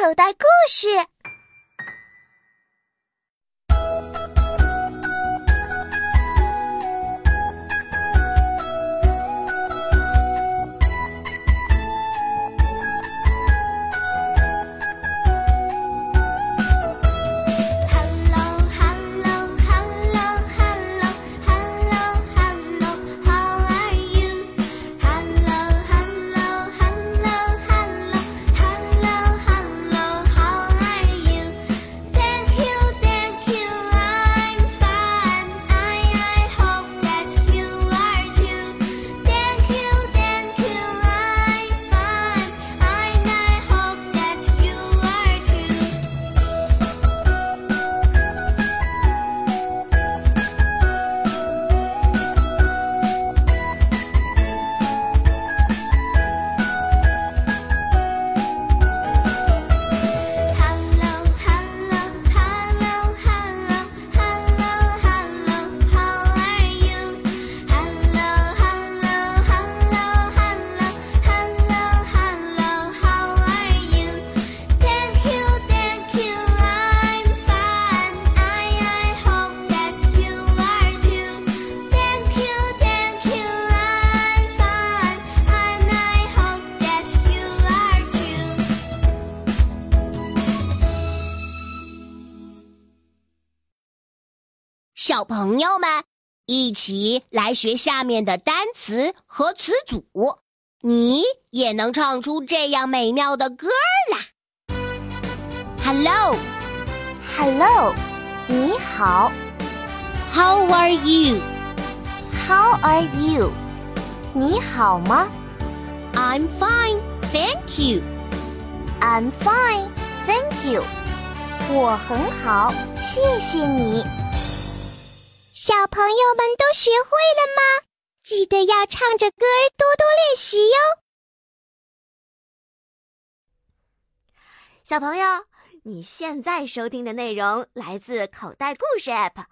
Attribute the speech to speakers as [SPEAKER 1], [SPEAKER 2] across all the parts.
[SPEAKER 1] 口袋故事。
[SPEAKER 2] 小朋友们，一起来学下面的单词和词组，你也能唱出这样美妙的歌啦
[SPEAKER 1] ！Hello，Hello，你好。
[SPEAKER 2] How are you？How
[SPEAKER 1] are you？你好吗
[SPEAKER 2] ？I'm fine，thank you。
[SPEAKER 1] I'm fine，thank you。我很好，谢谢你。小朋友们都学会了吗？记得要唱着歌儿多多练习哟。
[SPEAKER 3] 小朋友，你现在收听的内容来自口袋故事 App。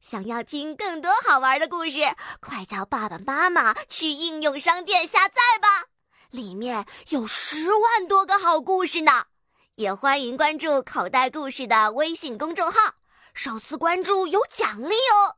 [SPEAKER 3] 想要听更多好玩的故事，快叫爸爸妈妈去应用商店下载吧，里面有十万多个好故事呢。也欢迎关注口袋故事的微信公众号，首次关注有奖励哦。